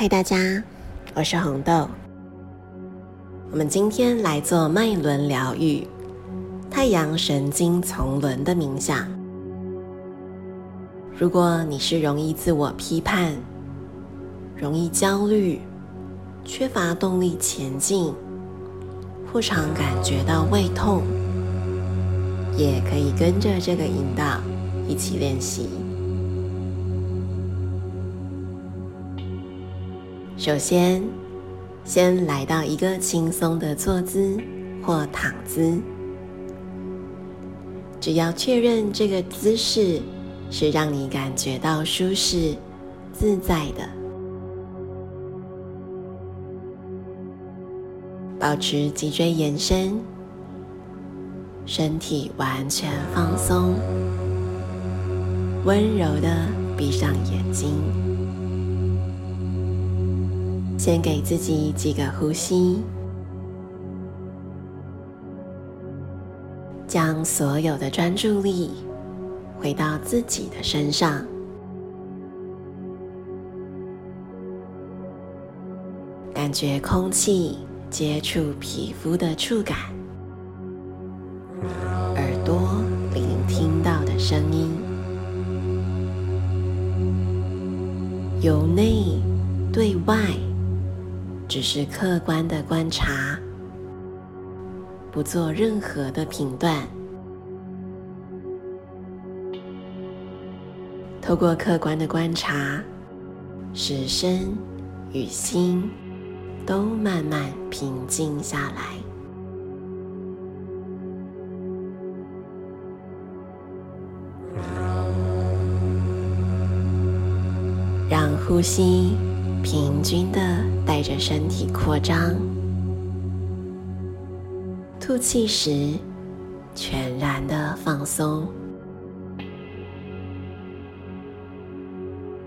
嗨，大家，我是红豆。我们今天来做脉轮疗愈、太阳神经丛轮的冥想。如果你是容易自我批判、容易焦虑、缺乏动力前进，或常感觉到胃痛，也可以跟着这个引导一起练习。首先，先来到一个轻松的坐姿或躺姿，只要确认这个姿势是让你感觉到舒适、自在的，保持脊椎延伸，身体完全放松，温柔的闭上眼睛。先给自己几个呼吸，将所有的专注力回到自己的身上，感觉空气接触皮肤的触感，耳朵聆听到的声音，由内对外。只是客观的观察，不做任何的评断。透过客观的观察，使身与心都慢慢平静下来，让呼吸。平均的带着身体扩张，吐气时全然的放松，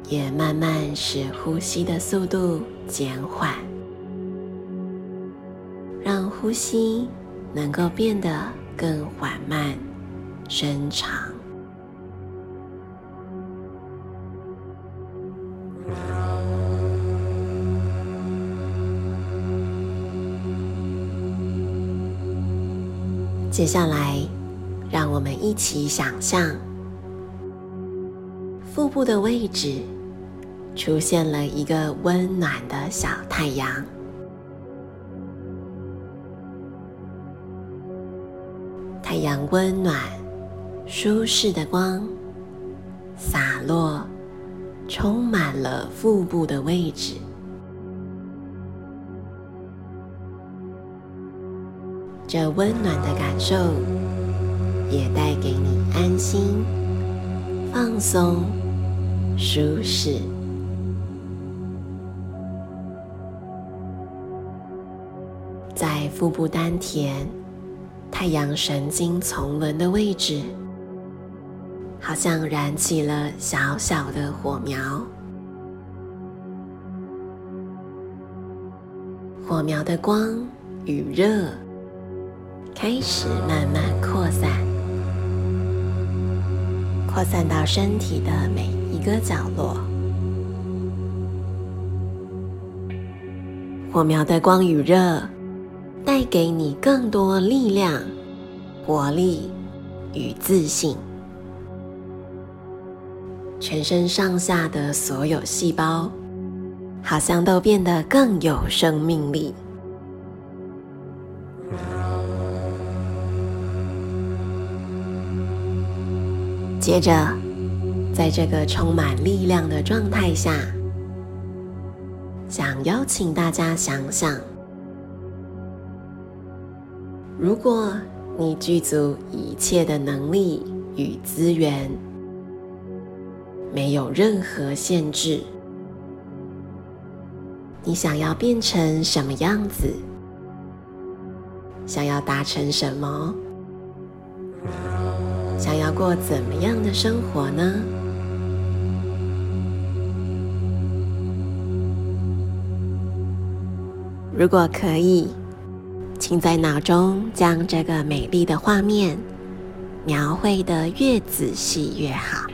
也慢慢使呼吸的速度减缓，让呼吸能够变得更缓慢、深长。接下来，让我们一起想象，腹部的位置出现了一个温暖的小太阳。太阳温暖、舒适的光洒落，充满了腹部的位置。这温暖的感受，也带给你安心、放松、舒适。在腹部丹田、太阳神经丛轮的位置，好像燃起了小小的火苗。火苗的光与热。开始慢慢扩散，扩散到身体的每一个角落。火苗的光与热带给你更多力量、活力与自信，全身上下的所有细胞好像都变得更有生命力。接着，在这个充满力量的状态下，想邀请大家想想：如果你具足一切的能力与资源，没有任何限制，你想要变成什么样子？想要达成什么？想要过怎么样的生活呢？如果可以请在脑中将这个美丽的画面描绘的越仔细越好。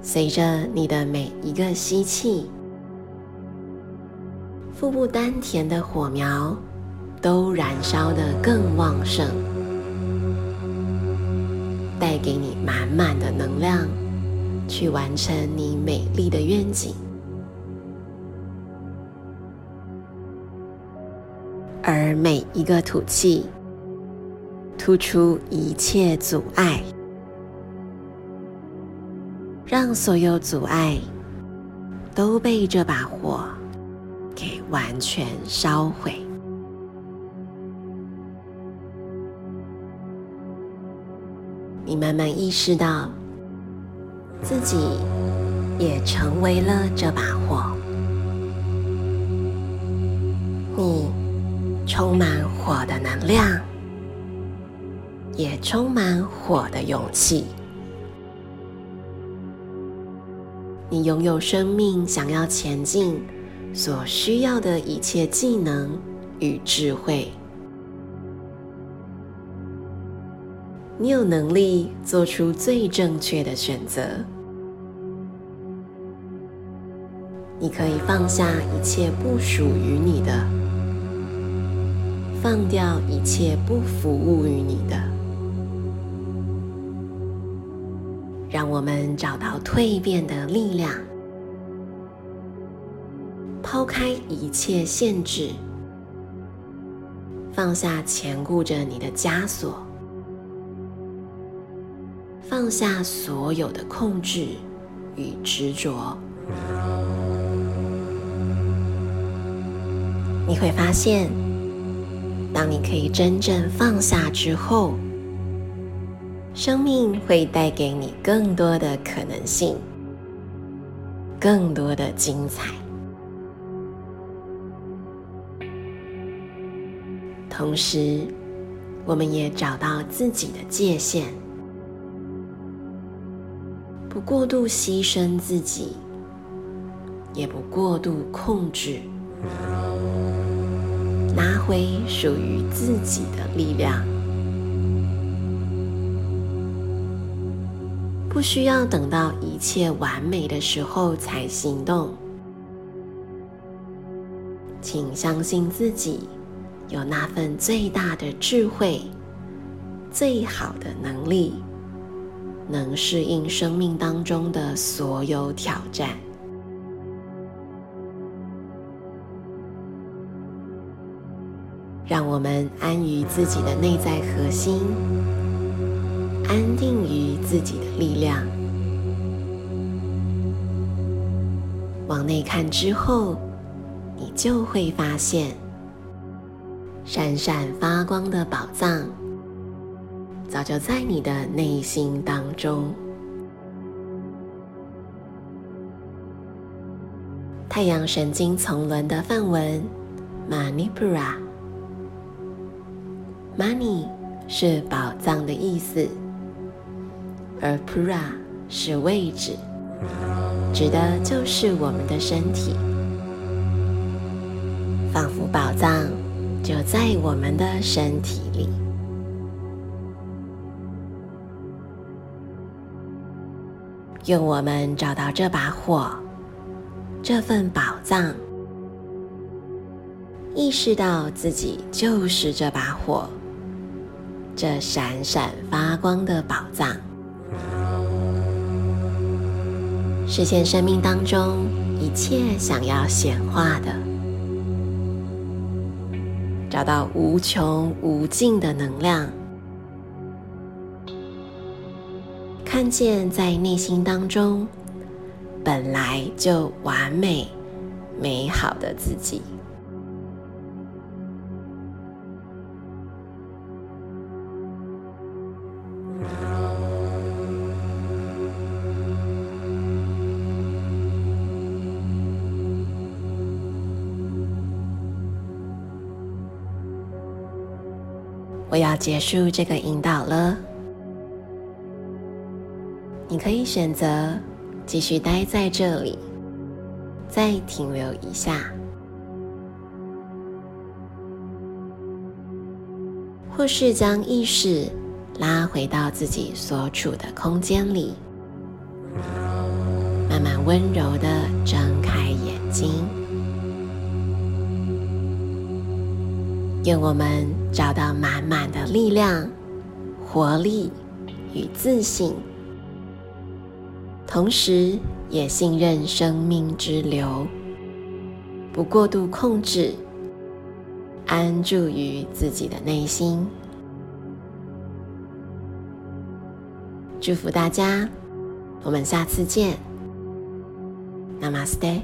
随着你的每一个吸气腹部丹田的火苗都燃烧得更旺盛，带给你满满的能量，去完成你美丽的愿景。而每一个吐气，吐出一切阻碍。让所有阻碍都被这把火完全烧毁。你慢慢意识到，自己也成为了这把火。你充满火的能量，也充满火的勇气。你拥有生命想要前进所需要的一切技能与智慧，你有能力做出最正确的选择。你可以放下一切不属于你的，放掉一切不服务于你的。让我们找到蜕变的力量，抛开一切限制，放下牵顾着你的枷锁，放下所有的控制与执着。你会发现，当你可以真正放下之后。生命会带给你更多的可能性，更多的精彩。同时，我们也找到自己的界限，不过度牺牲自己，也不过度控制，拿回属于自己的力量。不需要等到一切完美的时候才行动，请相信自己有那份最大的智慧、最好的能力，能适应生命当中的所有挑战。让我们安于自己的内在核心。安定于自己的力量，往内看之后，你就会发现闪闪发光的宝藏，早就在你的内心当中。太阳神经丛轮的梵文 Manipura，Money 是宝藏的意思。而 Pura 是位置，指的就是我们的身体，仿佛宝藏就在我们的身体里。愿我们找到这把火，这份宝藏，意识到自己就是这把火，这闪闪发光的宝藏。实现生命当中一切想要显化的，找到无穷无尽的能量，看见在内心当中本来就完美美好的自己。我要结束这个引导了，你可以选择继续待在这里，再停留一下，或是将意识拉回到自己所处的空间里，慢慢温柔的睁开眼睛。愿我们找到满满的力量、活力与自信，同时也信任生命之流，不过度控制，安住于自己的内心。祝福大家，我们下次见，Namaste。